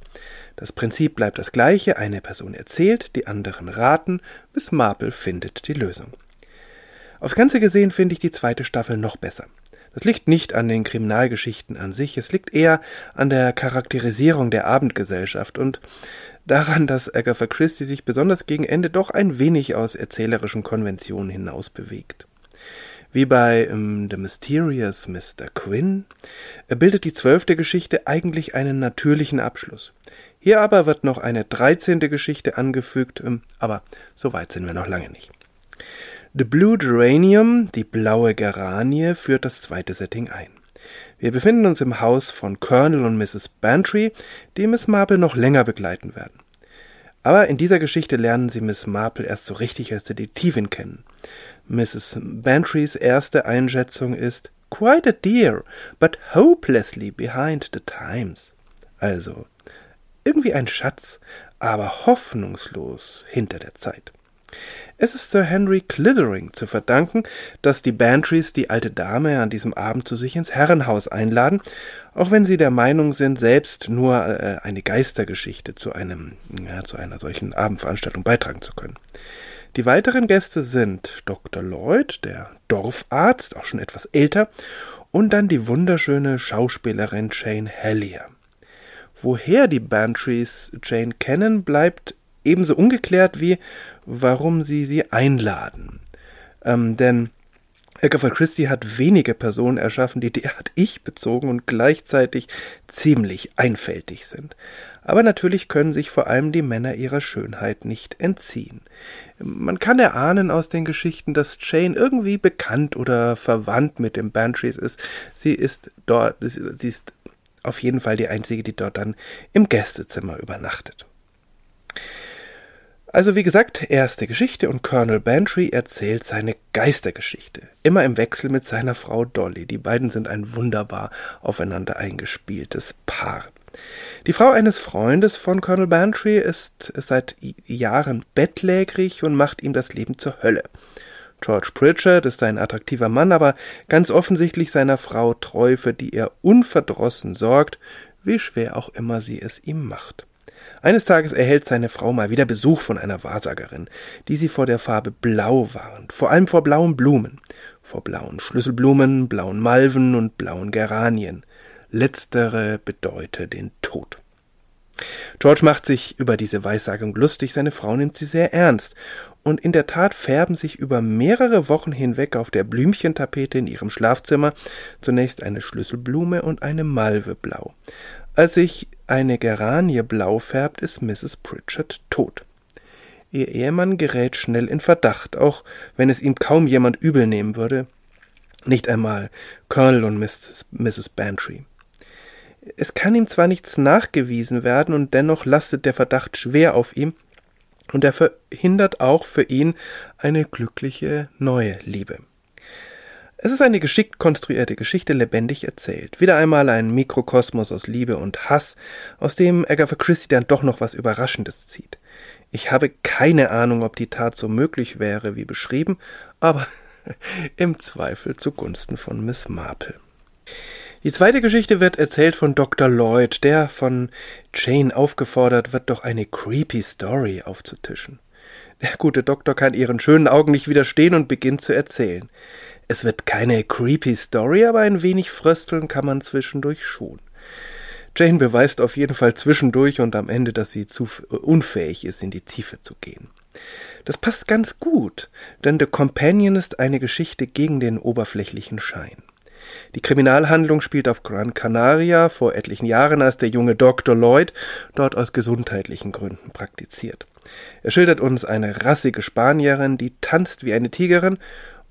Das Prinzip bleibt das gleiche, eine Person erzählt, die anderen raten, Miss Marple findet die Lösung. Aufs Ganze gesehen finde ich die zweite Staffel noch besser. Das liegt nicht an den Kriminalgeschichten an sich, es liegt eher an der Charakterisierung der Abendgesellschaft und daran, dass Agatha Christie sich besonders gegen Ende doch ein wenig aus erzählerischen Konventionen hinaus bewegt. Wie bei um, The Mysterious Mr. Quinn bildet die zwölfte Geschichte eigentlich einen natürlichen Abschluss. Hier aber wird noch eine dreizehnte Geschichte angefügt, ähm, aber so weit sind wir noch lange nicht. The Blue Geranium, die blaue Geranie, führt das zweite Setting ein. Wir befinden uns im Haus von Colonel und Mrs. Bantry, die Miss Marple noch länger begleiten werden. Aber in dieser Geschichte lernen sie Miss Marple erst so richtig als Detektivin kennen. Mrs. Bantrys erste Einschätzung ist Quite a dear, but hopelessly behind the times. Also, irgendwie ein Schatz, aber hoffnungslos hinter der Zeit. Es ist Sir Henry Clithering zu verdanken, dass die Bantrys die alte Dame an diesem Abend zu sich ins Herrenhaus einladen, auch wenn sie der Meinung sind, selbst nur äh, eine Geistergeschichte zu einem, ja, zu einer solchen Abendveranstaltung beitragen zu können. Die weiteren Gäste sind Dr. Lloyd, der Dorfarzt, auch schon etwas älter, und dann die wunderschöne Schauspielerin Jane Hellier. Woher die Bantries Jane kennen, bleibt ebenso ungeklärt wie warum sie sie einladen. Ähm, denn Agatha Christie hat wenige Personen erschaffen, die derart ich-bezogen und gleichzeitig ziemlich einfältig sind. Aber natürlich können sich vor allem die Männer ihrer Schönheit nicht entziehen. Man kann erahnen aus den Geschichten, dass Jane irgendwie bekannt oder verwandt mit den Banshees ist. Sie ist dort, sie ist auf jeden Fall die einzige, die dort dann im Gästezimmer übernachtet. Also wie gesagt, erste Geschichte und Colonel Bantry erzählt seine Geistergeschichte. Immer im Wechsel mit seiner Frau Dolly. Die beiden sind ein wunderbar aufeinander eingespieltes Paar. Die Frau eines Freundes von Colonel Bantry ist seit Jahren bettlägerig und macht ihm das Leben zur Hölle. George Pritchard ist ein attraktiver Mann, aber ganz offensichtlich seiner Frau treu, für die er unverdrossen sorgt, wie schwer auch immer sie es ihm macht. Eines Tages erhält seine Frau mal wieder Besuch von einer Wahrsagerin, die sie vor der Farbe Blau warnt, vor allem vor blauen Blumen, vor blauen Schlüsselblumen, blauen Malven und blauen Geranien. Letztere bedeute den Tod. George macht sich über diese Weissagung lustig, seine Frau nimmt sie sehr ernst, und in der Tat färben sich über mehrere Wochen hinweg auf der Blümchentapete in ihrem Schlafzimmer zunächst eine Schlüsselblume und eine Malve blau. Als sich eine Geranie blau färbt, ist Mrs. Pritchard tot. Ihr Ehemann gerät schnell in Verdacht, auch wenn es ihm kaum jemand übel nehmen würde, nicht einmal Colonel und Mrs. Bantry. Es kann ihm zwar nichts nachgewiesen werden, und dennoch lastet der Verdacht schwer auf ihm, und er verhindert auch für ihn eine glückliche neue Liebe. Es ist eine geschickt konstruierte Geschichte, lebendig erzählt. Wieder einmal ein Mikrokosmos aus Liebe und Hass, aus dem Agatha Christie dann doch noch was Überraschendes zieht. Ich habe keine Ahnung, ob die Tat so möglich wäre wie beschrieben, aber im Zweifel zugunsten von Miss Marple. Die zweite Geschichte wird erzählt von Dr. Lloyd, der von Jane aufgefordert wird, doch eine creepy Story aufzutischen. Der gute Doktor kann ihren schönen Augen nicht widerstehen und beginnt zu erzählen. Es wird keine creepy Story, aber ein wenig frösteln kann man zwischendurch schon. Jane beweist auf jeden Fall zwischendurch und am Ende, dass sie zu unfähig ist, in die Tiefe zu gehen. Das passt ganz gut, denn The Companion ist eine Geschichte gegen den oberflächlichen Schein. Die Kriminalhandlung spielt auf Gran Canaria vor etlichen Jahren, als der junge Dr. Lloyd dort aus gesundheitlichen Gründen praktiziert. Er schildert uns eine rassige Spanierin, die tanzt wie eine Tigerin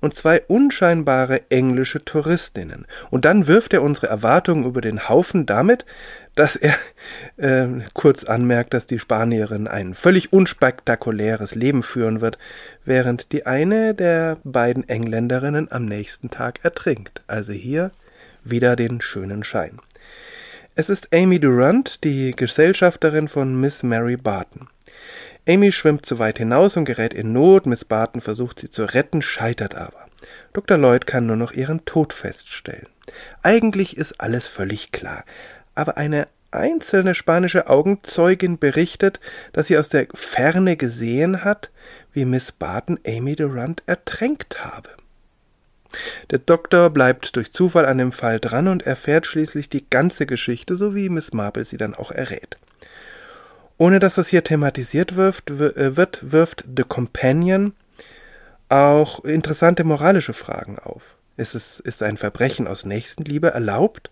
und zwei unscheinbare englische Touristinnen. Und dann wirft er unsere Erwartungen über den Haufen damit, dass er äh, kurz anmerkt, dass die Spanierin ein völlig unspektakuläres Leben führen wird, während die eine der beiden Engländerinnen am nächsten Tag ertrinkt. Also hier wieder den schönen Schein. Es ist Amy Durant, die Gesellschafterin von Miss Mary Barton. Amy schwimmt zu weit hinaus und gerät in Not. Miss Barton versucht sie zu retten, scheitert aber. Dr. Lloyd kann nur noch ihren Tod feststellen. Eigentlich ist alles völlig klar, aber eine einzelne spanische Augenzeugin berichtet, dass sie aus der Ferne gesehen hat, wie Miss Barton Amy Durant ertränkt habe. Der Doktor bleibt durch Zufall an dem Fall dran und erfährt schließlich die ganze Geschichte, so wie Miss Marple sie dann auch errät. Ohne dass das hier thematisiert wird, äh, wird, wirft The Companion auch interessante moralische Fragen auf. Ist, es, ist ein Verbrechen aus Nächstenliebe erlaubt?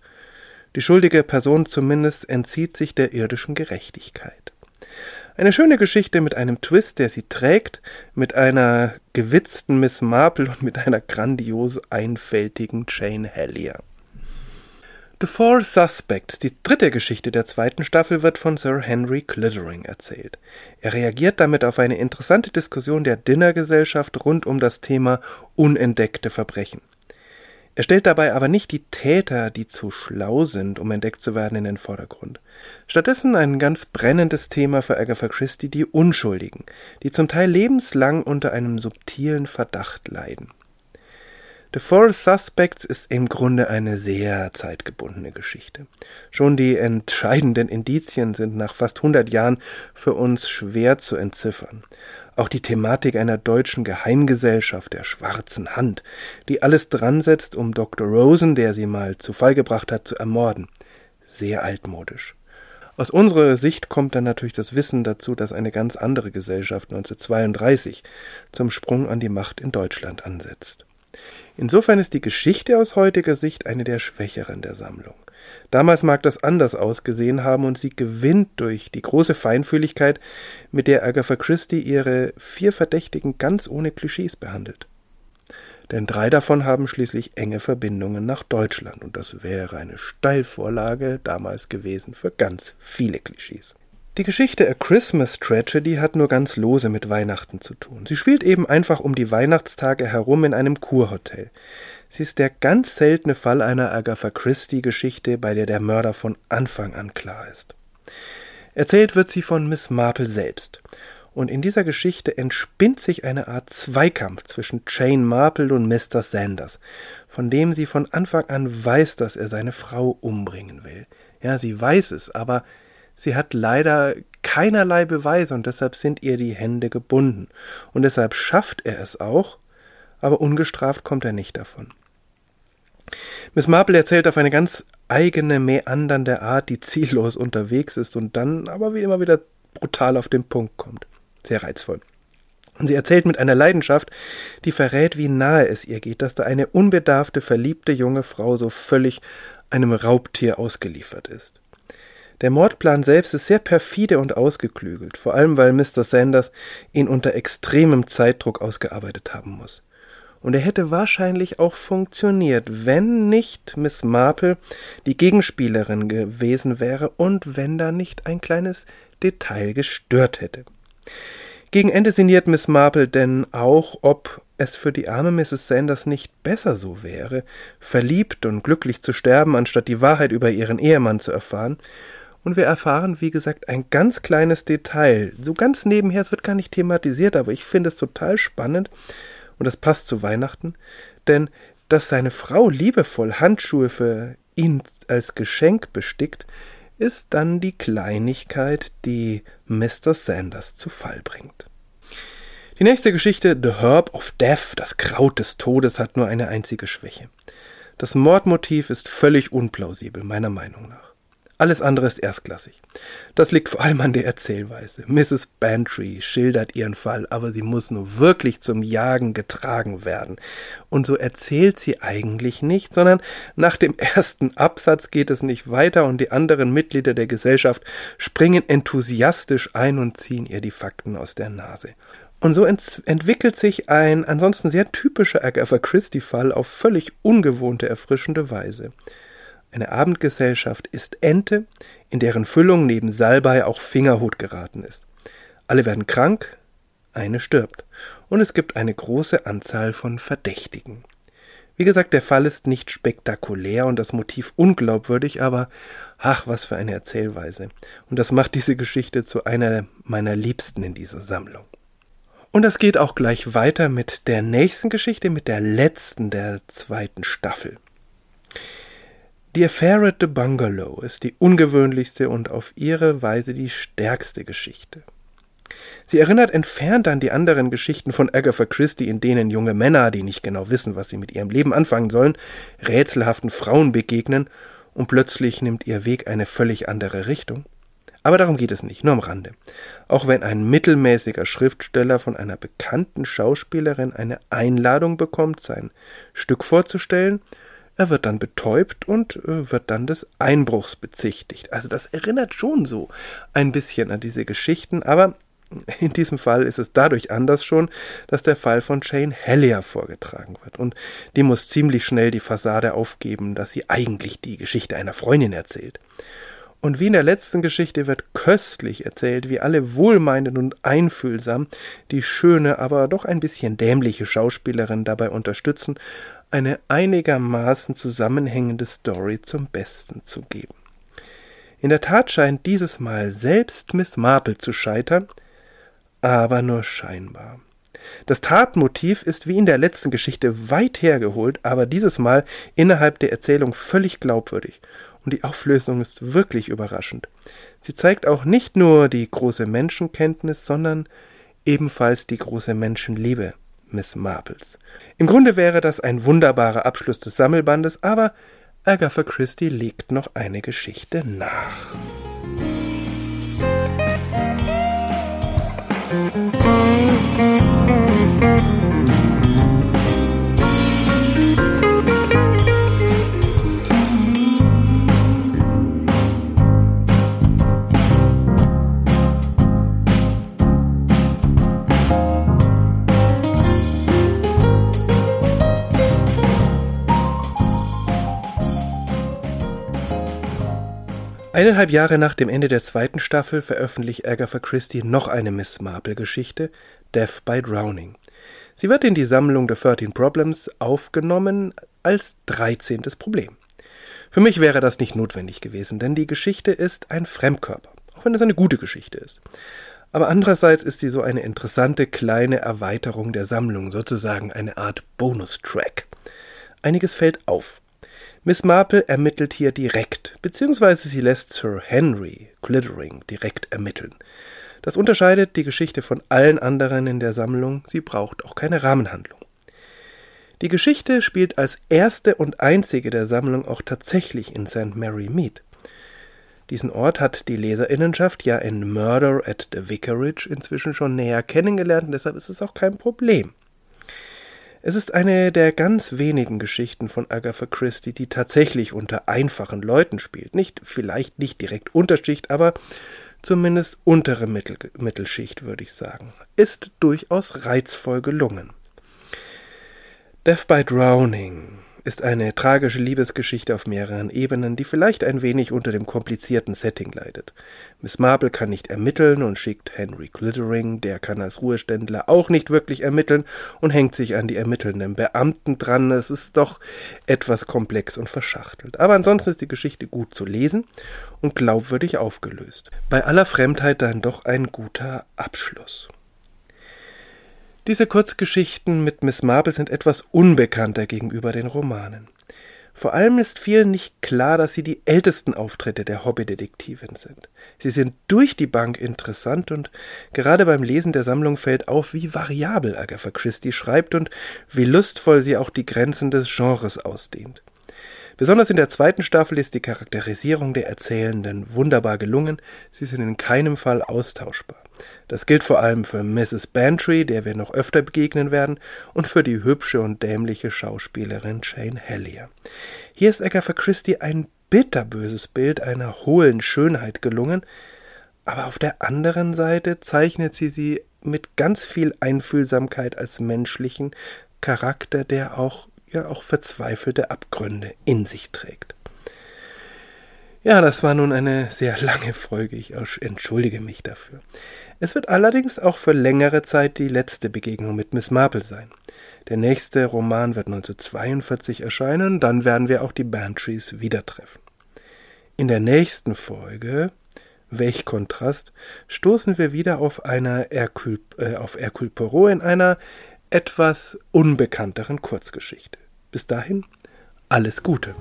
Die schuldige Person zumindest entzieht sich der irdischen Gerechtigkeit. Eine schöne Geschichte mit einem Twist, der sie trägt, mit einer gewitzten Miss Marple und mit einer grandios einfältigen Jane Hellier. The Four Suspects, die dritte Geschichte der zweiten Staffel, wird von Sir Henry Clittering erzählt. Er reagiert damit auf eine interessante Diskussion der Dinnergesellschaft rund um das Thema unentdeckte Verbrechen. Er stellt dabei aber nicht die Täter, die zu schlau sind, um entdeckt zu werden, in den Vordergrund. Stattdessen ein ganz brennendes Thema für Agatha Christie, die Unschuldigen, die zum Teil lebenslang unter einem subtilen Verdacht leiden. The Four Suspects ist im Grunde eine sehr zeitgebundene Geschichte. Schon die entscheidenden Indizien sind nach fast hundert Jahren für uns schwer zu entziffern. Auch die Thematik einer deutschen Geheimgesellschaft der schwarzen Hand, die alles dran setzt, um Dr. Rosen, der sie mal zu Fall gebracht hat, zu ermorden. Sehr altmodisch. Aus unserer Sicht kommt dann natürlich das Wissen dazu, dass eine ganz andere Gesellschaft 1932 zum Sprung an die Macht in Deutschland ansetzt. Insofern ist die Geschichte aus heutiger Sicht eine der schwächeren der Sammlung. Damals mag das anders ausgesehen haben und sie gewinnt durch die große Feinfühligkeit, mit der Agatha Christie ihre vier Verdächtigen ganz ohne Klischees behandelt. Denn drei davon haben schließlich enge Verbindungen nach Deutschland und das wäre eine Steilvorlage damals gewesen für ganz viele Klischees. Die Geschichte A Christmas Tragedy hat nur ganz lose mit Weihnachten zu tun. Sie spielt eben einfach um die Weihnachtstage herum in einem Kurhotel. Sie ist der ganz seltene Fall einer Agatha Christie Geschichte, bei der der Mörder von Anfang an klar ist. Erzählt wird sie von Miss Marple selbst. Und in dieser Geschichte entspinnt sich eine Art Zweikampf zwischen Jane Marple und Mr. Sanders, von dem sie von Anfang an weiß, dass er seine Frau umbringen will. Ja, sie weiß es, aber Sie hat leider keinerlei Beweise und deshalb sind ihr die Hände gebunden. Und deshalb schafft er es auch, aber ungestraft kommt er nicht davon. Miss Marple erzählt auf eine ganz eigene, meandernde Art, die ziellos unterwegs ist und dann aber wie immer wieder brutal auf den Punkt kommt. Sehr reizvoll. Und sie erzählt mit einer Leidenschaft, die verrät, wie nahe es ihr geht, dass da eine unbedarfte, verliebte junge Frau so völlig einem Raubtier ausgeliefert ist. Der Mordplan selbst ist sehr perfide und ausgeklügelt, vor allem weil Mr. Sanders ihn unter extremem Zeitdruck ausgearbeitet haben muss. Und er hätte wahrscheinlich auch funktioniert, wenn nicht Miss Marple die Gegenspielerin gewesen wäre und wenn da nicht ein kleines Detail gestört hätte. Gegen Ende sinniert Miss Marple denn auch, ob es für die arme Mrs. Sanders nicht besser so wäre, verliebt und glücklich zu sterben, anstatt die Wahrheit über ihren Ehemann zu erfahren, und wir erfahren, wie gesagt, ein ganz kleines Detail. So ganz nebenher, es wird gar nicht thematisiert, aber ich finde es total spannend und das passt zu Weihnachten, denn dass seine Frau liebevoll Handschuhe für ihn als Geschenk bestickt, ist dann die Kleinigkeit, die Mr. Sanders zu Fall bringt. Die nächste Geschichte, The Herb of Death, das Kraut des Todes, hat nur eine einzige Schwäche. Das Mordmotiv ist völlig unplausibel, meiner Meinung nach. Alles andere ist erstklassig. Das liegt vor allem an der Erzählweise. Mrs. Bantry schildert ihren Fall, aber sie muss nur wirklich zum Jagen getragen werden. Und so erzählt sie eigentlich nicht, sondern nach dem ersten Absatz geht es nicht weiter und die anderen Mitglieder der Gesellschaft springen enthusiastisch ein und ziehen ihr die Fakten aus der Nase. Und so ent entwickelt sich ein ansonsten sehr typischer Agatha Christie-Fall auf völlig ungewohnte, erfrischende Weise. Eine Abendgesellschaft ist Ente, in deren Füllung neben Salbei auch Fingerhut geraten ist. Alle werden krank, eine stirbt, und es gibt eine große Anzahl von Verdächtigen. Wie gesagt, der Fall ist nicht spektakulär und das Motiv unglaubwürdig, aber ach, was für eine Erzählweise. Und das macht diese Geschichte zu einer meiner liebsten in dieser Sammlung. Und das geht auch gleich weiter mit der nächsten Geschichte, mit der letzten der zweiten Staffel. Die Affair at the Bungalow ist die ungewöhnlichste und auf ihre Weise die stärkste Geschichte. Sie erinnert entfernt an die anderen Geschichten von Agatha Christie, in denen junge Männer, die nicht genau wissen, was sie mit ihrem Leben anfangen sollen, rätselhaften Frauen begegnen und plötzlich nimmt ihr Weg eine völlig andere Richtung. Aber darum geht es nicht, nur am Rande. Auch wenn ein mittelmäßiger Schriftsteller von einer bekannten Schauspielerin eine Einladung bekommt, sein Stück vorzustellen, er wird dann betäubt und äh, wird dann des Einbruchs bezichtigt. Also das erinnert schon so ein bisschen an diese Geschichten, aber in diesem Fall ist es dadurch anders schon, dass der Fall von Jane Hellier vorgetragen wird. Und die muss ziemlich schnell die Fassade aufgeben, dass sie eigentlich die Geschichte einer Freundin erzählt. Und wie in der letzten Geschichte wird köstlich erzählt, wie alle wohlmeinend und einfühlsam die schöne, aber doch ein bisschen dämliche Schauspielerin dabei unterstützen, eine einigermaßen zusammenhängende Story zum Besten zu geben. In der Tat scheint dieses Mal selbst Miss Marple zu scheitern, aber nur scheinbar. Das Tatmotiv ist wie in der letzten Geschichte weit hergeholt, aber dieses Mal innerhalb der Erzählung völlig glaubwürdig. Und die Auflösung ist wirklich überraschend. Sie zeigt auch nicht nur die große Menschenkenntnis, sondern ebenfalls die große Menschenliebe. Miss Marples. Im Grunde wäre das ein wunderbarer Abschluss des Sammelbandes, aber Agatha Christie legt noch eine Geschichte nach. Eineinhalb Jahre nach dem Ende der zweiten Staffel veröffentlicht Agatha Christie noch eine Miss Marple-Geschichte, Death by Drowning. Sie wird in die Sammlung The 13 Problems aufgenommen als dreizehntes Problem. Für mich wäre das nicht notwendig gewesen, denn die Geschichte ist ein Fremdkörper, auch wenn es eine gute Geschichte ist. Aber andererseits ist sie so eine interessante kleine Erweiterung der Sammlung, sozusagen eine Art Bonustrack. Einiges fällt auf. Miss Marple ermittelt hier direkt, beziehungsweise sie lässt Sir Henry Glittering direkt ermitteln. Das unterscheidet die Geschichte von allen anderen in der Sammlung, sie braucht auch keine Rahmenhandlung. Die Geschichte spielt als erste und einzige der Sammlung auch tatsächlich in St. Mary Mead. Diesen Ort hat die Leserinnenschaft ja in Murder at the Vicarage inzwischen schon näher kennengelernt und deshalb ist es auch kein Problem. Es ist eine der ganz wenigen Geschichten von Agatha Christie, die tatsächlich unter einfachen Leuten spielt. Nicht, vielleicht nicht direkt Unterschicht, aber zumindest untere Mittel, Mittelschicht, würde ich sagen. Ist durchaus reizvoll gelungen. Death by Drowning ist eine tragische Liebesgeschichte auf mehreren Ebenen, die vielleicht ein wenig unter dem komplizierten Setting leidet. Miss Marple kann nicht ermitteln und schickt Henry Glittering, der kann als Ruheständler auch nicht wirklich ermitteln und hängt sich an die ermittelnden Beamten dran. Es ist doch etwas komplex und verschachtelt. Aber ansonsten ist die Geschichte gut zu lesen und glaubwürdig aufgelöst. Bei aller Fremdheit dann doch ein guter Abschluss. Diese Kurzgeschichten mit Miss Marple sind etwas unbekannter gegenüber den Romanen. Vor allem ist vielen nicht klar, dass sie die ältesten Auftritte der Hobbydetektivin sind. Sie sind durch die Bank interessant und gerade beim Lesen der Sammlung fällt auf, wie variabel Agatha Christie schreibt und wie lustvoll sie auch die Grenzen des Genres ausdehnt. Besonders in der zweiten Staffel ist die Charakterisierung der Erzählenden wunderbar gelungen, sie sind in keinem Fall austauschbar. Das gilt vor allem für Mrs. Bantry, der wir noch öfter begegnen werden, und für die hübsche und dämliche Schauspielerin Jane Hellier. Hier ist Agatha Christie ein bitterböses Bild einer hohlen Schönheit gelungen, aber auf der anderen Seite zeichnet sie sie mit ganz viel Einfühlsamkeit als menschlichen Charakter, der auch ja auch verzweifelte Abgründe in sich trägt. Ja, das war nun eine sehr lange Folge. Ich entschuldige mich dafür. Es wird allerdings auch für längere Zeit die letzte Begegnung mit Miss Marple sein. Der nächste Roman wird 1942 erscheinen, dann werden wir auch die Bantries wieder treffen. In der nächsten Folge, welch Kontrast, stoßen wir wieder auf einer Hercule, äh, auf Hercule Poirot in einer etwas unbekannteren Kurzgeschichte. Bis dahin, alles Gute.